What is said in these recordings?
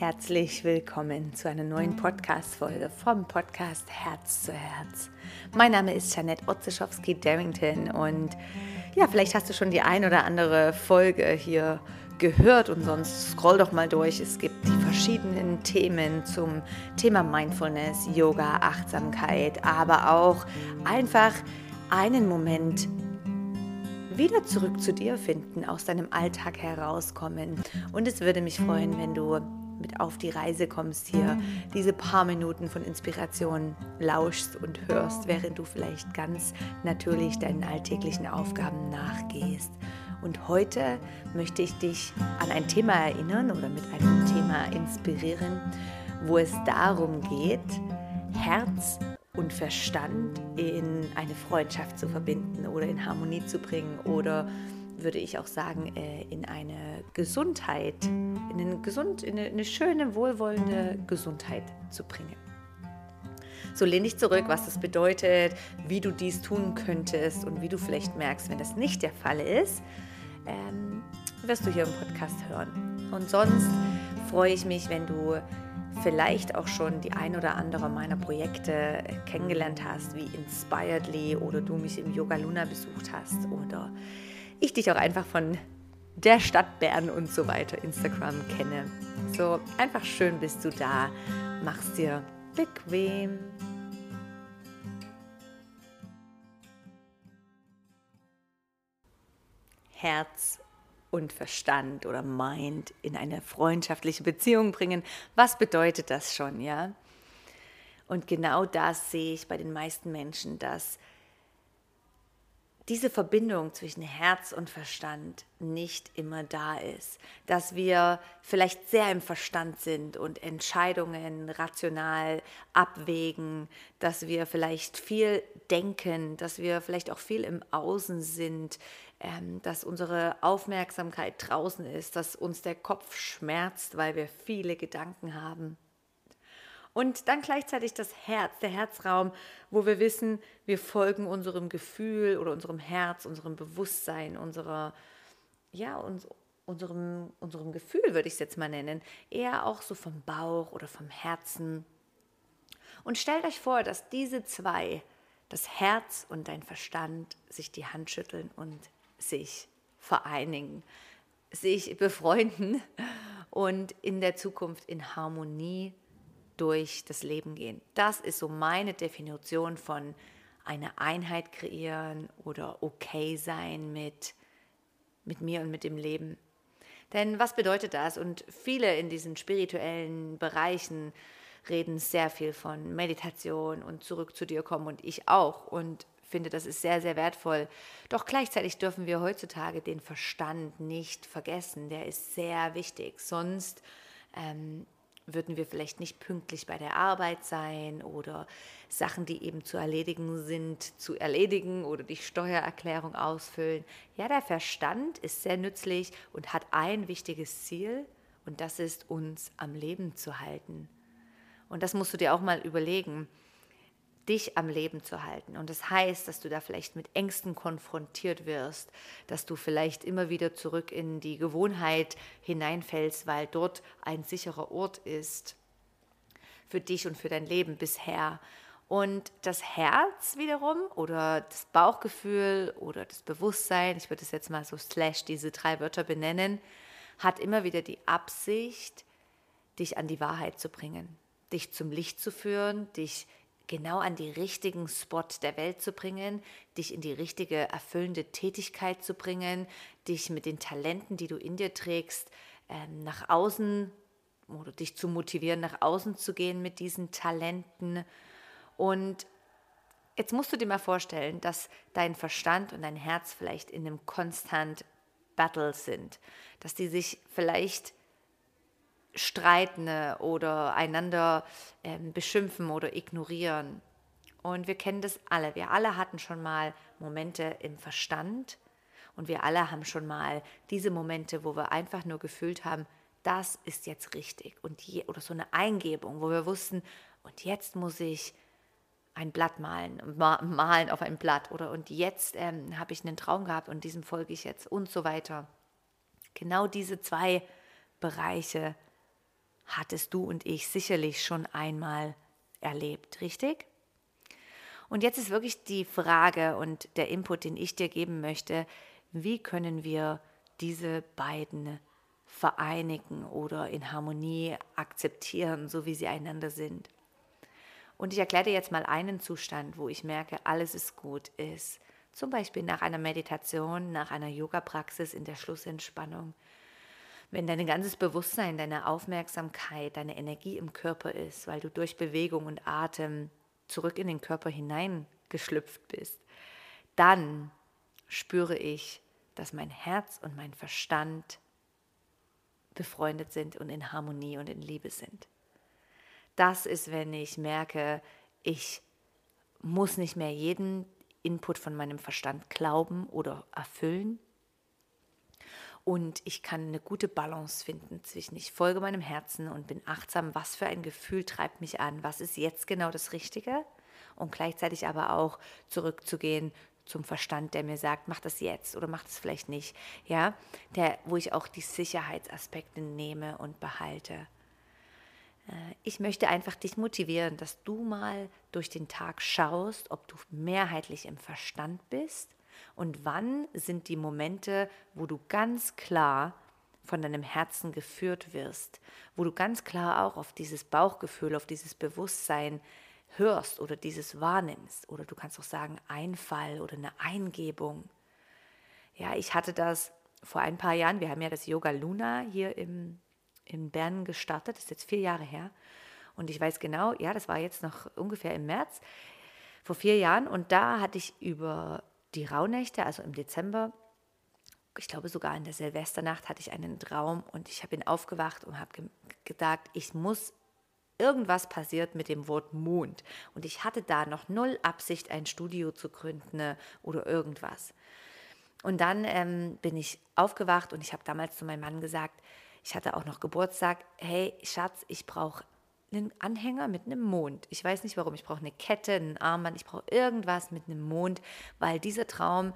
Herzlich willkommen zu einer neuen Podcast-Folge vom Podcast Herz zu Herz. Mein Name ist Janette Otzeschowski-Darrington und ja, vielleicht hast du schon die ein oder andere Folge hier gehört und sonst scroll doch mal durch. Es gibt die verschiedenen Themen zum Thema Mindfulness, Yoga, Achtsamkeit, aber auch einfach einen Moment wieder zurück zu dir finden, aus deinem Alltag herauskommen. Und es würde mich freuen, wenn du mit auf die Reise kommst hier, diese paar Minuten von Inspiration lauschst und hörst, während du vielleicht ganz natürlich deinen alltäglichen Aufgaben nachgehst. Und heute möchte ich dich an ein Thema erinnern oder mit einem Thema inspirieren, wo es darum geht, Herz und Verstand in eine Freundschaft zu verbinden oder in Harmonie zu bringen oder würde ich auch sagen, äh, in eine Gesundheit, in, eine, gesund, in eine schöne, wohlwollende Gesundheit zu bringen. So lehn dich zurück, was das bedeutet, wie du dies tun könntest und wie du vielleicht merkst, wenn das nicht der Fall ist, ähm, wirst du hier im Podcast hören. Und sonst freue ich mich, wenn du vielleicht auch schon die ein oder andere meiner Projekte kennengelernt hast, wie Inspiredly oder du mich im Yoga Luna besucht hast oder ich dich auch einfach von der Stadt Bern und so weiter Instagram kenne. So einfach schön bist du da, mach's dir bequem. Herz und Verstand oder Mind in eine freundschaftliche Beziehung bringen. Was bedeutet das schon, ja? Und genau das sehe ich bei den meisten Menschen, dass diese Verbindung zwischen Herz und Verstand nicht immer da ist, dass wir vielleicht sehr im Verstand sind und Entscheidungen rational abwägen, dass wir vielleicht viel denken, dass wir vielleicht auch viel im Außen sind, ähm, dass unsere Aufmerksamkeit draußen ist, dass uns der Kopf schmerzt, weil wir viele Gedanken haben. Und dann gleichzeitig das Herz, der Herzraum, wo wir wissen, wir folgen unserem Gefühl oder unserem Herz, unserem Bewusstsein, unserer, ja, uns, unserem, unserem Gefühl würde ich es jetzt mal nennen, eher auch so vom Bauch oder vom Herzen. Und stellt euch vor, dass diese zwei, das Herz und dein Verstand, sich die Hand schütteln und sich vereinigen, sich befreunden und in der Zukunft in Harmonie durch das Leben gehen. Das ist so meine Definition von eine Einheit kreieren oder okay sein mit, mit mir und mit dem Leben. Denn was bedeutet das? Und viele in diesen spirituellen Bereichen reden sehr viel von Meditation und zurück zu dir kommen und ich auch und finde, das ist sehr, sehr wertvoll. Doch gleichzeitig dürfen wir heutzutage den Verstand nicht vergessen. Der ist sehr wichtig. Sonst ähm, würden wir vielleicht nicht pünktlich bei der Arbeit sein oder Sachen, die eben zu erledigen sind, zu erledigen oder die Steuererklärung ausfüllen. Ja, der Verstand ist sehr nützlich und hat ein wichtiges Ziel und das ist uns am Leben zu halten. Und das musst du dir auch mal überlegen dich am Leben zu halten. Und das heißt, dass du da vielleicht mit Ängsten konfrontiert wirst, dass du vielleicht immer wieder zurück in die Gewohnheit hineinfällst, weil dort ein sicherer Ort ist für dich und für dein Leben bisher. Und das Herz wiederum oder das Bauchgefühl oder das Bewusstsein, ich würde es jetzt mal so slash diese drei Wörter benennen, hat immer wieder die Absicht, dich an die Wahrheit zu bringen, dich zum Licht zu führen, dich genau an die richtigen Spot der Welt zu bringen, dich in die richtige erfüllende Tätigkeit zu bringen, dich mit den Talenten, die du in dir trägst, ähm, nach außen oder dich zu motivieren, nach außen zu gehen mit diesen Talenten. Und jetzt musst du dir mal vorstellen, dass dein Verstand und dein Herz vielleicht in einem konstant Battle sind, dass die sich vielleicht streiten oder einander ähm, beschimpfen oder ignorieren. Und wir kennen das alle. Wir alle hatten schon mal Momente im Verstand und wir alle haben schon mal diese Momente, wo wir einfach nur gefühlt haben, das ist jetzt richtig. Und je, oder so eine Eingebung, wo wir wussten, und jetzt muss ich ein Blatt malen, malen auf ein Blatt oder und jetzt ähm, habe ich einen Traum gehabt und diesem folge ich jetzt und so weiter. Genau diese zwei Bereiche hattest du und ich sicherlich schon einmal erlebt, richtig? Und jetzt ist wirklich die Frage und der Input, den ich dir geben möchte, wie können wir diese beiden vereinigen oder in Harmonie akzeptieren, so wie sie einander sind. Und ich erkläre dir jetzt mal einen Zustand, wo ich merke, alles ist gut, ist zum Beispiel nach einer Meditation, nach einer Yoga-Praxis in der Schlussentspannung. Wenn dein ganzes Bewusstsein, deine Aufmerksamkeit, deine Energie im Körper ist, weil du durch Bewegung und Atem zurück in den Körper hineingeschlüpft bist, dann spüre ich, dass mein Herz und mein Verstand befreundet sind und in Harmonie und in Liebe sind. Das ist, wenn ich merke, ich muss nicht mehr jeden Input von meinem Verstand glauben oder erfüllen. Und ich kann eine gute Balance finden zwischen ich folge meinem Herzen und bin achtsam, was für ein Gefühl treibt mich an, was ist jetzt genau das Richtige? Und gleichzeitig aber auch zurückzugehen zum Verstand, der mir sagt, mach das jetzt oder mach das vielleicht nicht, ja, der, wo ich auch die Sicherheitsaspekte nehme und behalte. Äh, ich möchte einfach dich motivieren, dass du mal durch den Tag schaust, ob du mehrheitlich im Verstand bist und wann sind die Momente, wo du ganz klar von deinem Herzen geführt wirst, wo du ganz klar auch auf dieses Bauchgefühl, auf dieses Bewusstsein hörst oder dieses wahrnimmst. Oder du kannst auch sagen Einfall oder eine Eingebung. Ja, ich hatte das vor ein paar Jahren. Wir haben ja das Yoga Luna hier im, in Bern gestartet. Das ist jetzt vier Jahre her. Und ich weiß genau, ja, das war jetzt noch ungefähr im März vor vier Jahren. Und da hatte ich über die Rauhnächte, also im Dezember, ich glaube sogar in der Silvesternacht, hatte ich einen Traum und ich habe ihn aufgewacht und habe gedacht, ich muss irgendwas passiert mit dem Wort Mond. Und ich hatte da noch null Absicht, ein Studio zu gründen ne, oder irgendwas. Und dann ähm, bin ich aufgewacht und ich habe damals zu meinem Mann gesagt, ich hatte auch noch Geburtstag, hey Schatz, ich brauche einen Anhänger mit einem Mond. Ich weiß nicht warum, ich brauche eine Kette, einen Armband, ich brauche irgendwas mit einem Mond, weil dieser Traum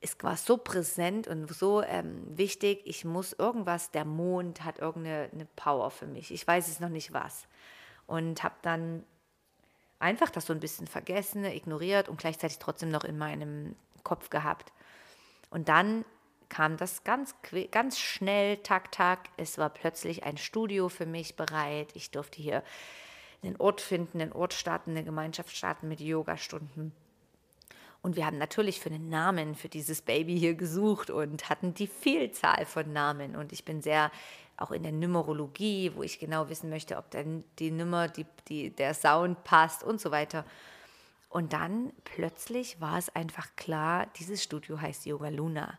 es war so präsent und so ähm, wichtig, ich muss irgendwas, der Mond hat irgendeine Power für mich. Ich weiß es noch nicht was. Und habe dann einfach das so ein bisschen vergessen, ignoriert und gleichzeitig trotzdem noch in meinem Kopf gehabt. Und dann kam das ganz, ganz schnell, tak, tak. Es war plötzlich ein Studio für mich bereit. Ich durfte hier einen Ort finden, einen Ort starten, eine Gemeinschaft starten mit Yogastunden. Und wir haben natürlich für einen Namen für dieses Baby hier gesucht und hatten die Vielzahl von Namen. Und ich bin sehr auch in der Numerologie, wo ich genau wissen möchte, ob dann die Nummer, die, die, der Sound passt und so weiter. Und dann plötzlich war es einfach klar, dieses Studio heißt Yoga Luna.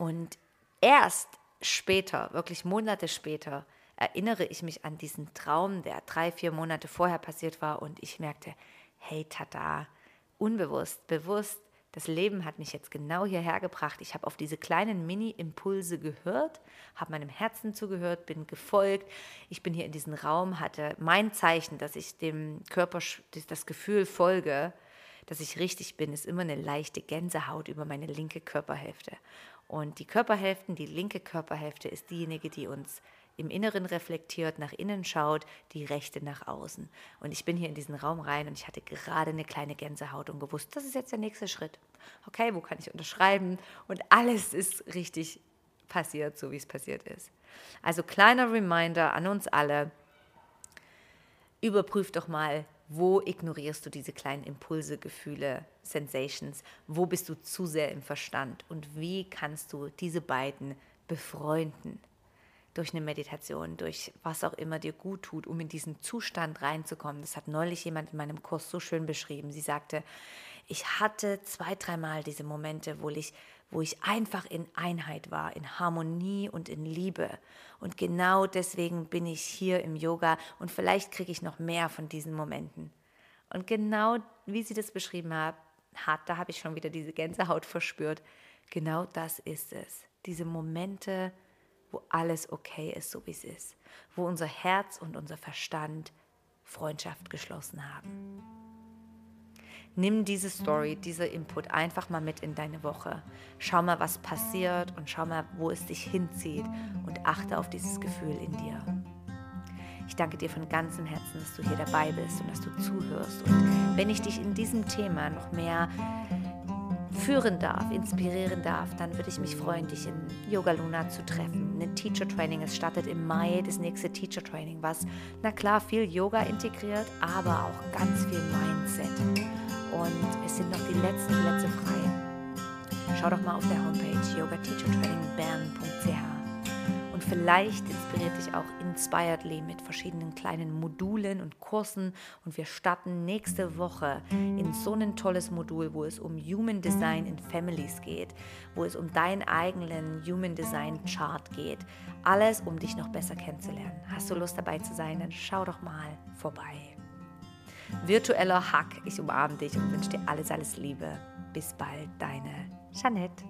Und erst später, wirklich Monate später, erinnere ich mich an diesen Traum, der drei, vier Monate vorher passiert war und ich merkte, hey, tada, unbewusst, bewusst, das Leben hat mich jetzt genau hierher gebracht. Ich habe auf diese kleinen Mini-Impulse gehört, habe meinem Herzen zugehört, bin gefolgt. Ich bin hier in diesem Raum, hatte mein Zeichen, dass ich dem Körper das Gefühl folge, dass ich richtig bin, ist immer eine leichte Gänsehaut über meine linke Körperhälfte. Und die Körperhälften, die linke Körperhälfte ist diejenige, die uns im Inneren reflektiert, nach innen schaut, die rechte nach außen. Und ich bin hier in diesen Raum rein und ich hatte gerade eine kleine Gänsehaut und gewusst, das ist jetzt der nächste Schritt. Okay, wo kann ich unterschreiben? Und alles ist richtig passiert, so wie es passiert ist. Also kleiner Reminder an uns alle, überprüf doch mal, wo ignorierst du diese kleinen Impulse, Gefühle, Sensations? Wo bist du zu sehr im Verstand? Und wie kannst du diese beiden befreunden? durch eine Meditation, durch was auch immer dir gut tut, um in diesen Zustand reinzukommen. Das hat neulich jemand in meinem Kurs so schön beschrieben. Sie sagte, ich hatte zwei, dreimal diese Momente, wo ich, wo ich einfach in Einheit war, in Harmonie und in Liebe. Und genau deswegen bin ich hier im Yoga und vielleicht kriege ich noch mehr von diesen Momenten. Und genau wie sie das beschrieben hat, da habe ich schon wieder diese Gänsehaut verspürt. Genau das ist es. Diese Momente, wo alles okay ist, so wie es ist, wo unser Herz und unser Verstand Freundschaft geschlossen haben. Nimm diese Story, dieser Input einfach mal mit in deine Woche. Schau mal, was passiert und schau mal, wo es dich hinzieht und achte auf dieses Gefühl in dir. Ich danke dir von ganzem Herzen, dass du hier dabei bist und dass du zuhörst. Und wenn ich dich in diesem Thema noch mehr führen darf, inspirieren darf, dann würde ich mich freuen, dich in Yoga Luna zu treffen. Ein Teacher Training. Es startet im Mai das nächste Teacher Training, was, na klar, viel Yoga integriert, aber auch ganz viel Mindset. Und es sind noch die letzten Plätze frei. Schau doch mal auf der Homepage yogateachertrainingbern.ch und vielleicht inspiriert dich auch Inspiredly mit verschiedenen kleinen Modulen und Kursen. Und wir starten nächste Woche in so ein tolles Modul, wo es um Human Design in Families geht, wo es um deinen eigenen Human Design Chart geht. Alles, um dich noch besser kennenzulernen. Hast du Lust dabei zu sein? Dann schau doch mal vorbei. Virtueller Hack. Ich umarme dich und wünsche dir alles, alles Liebe. Bis bald, deine Jeanette.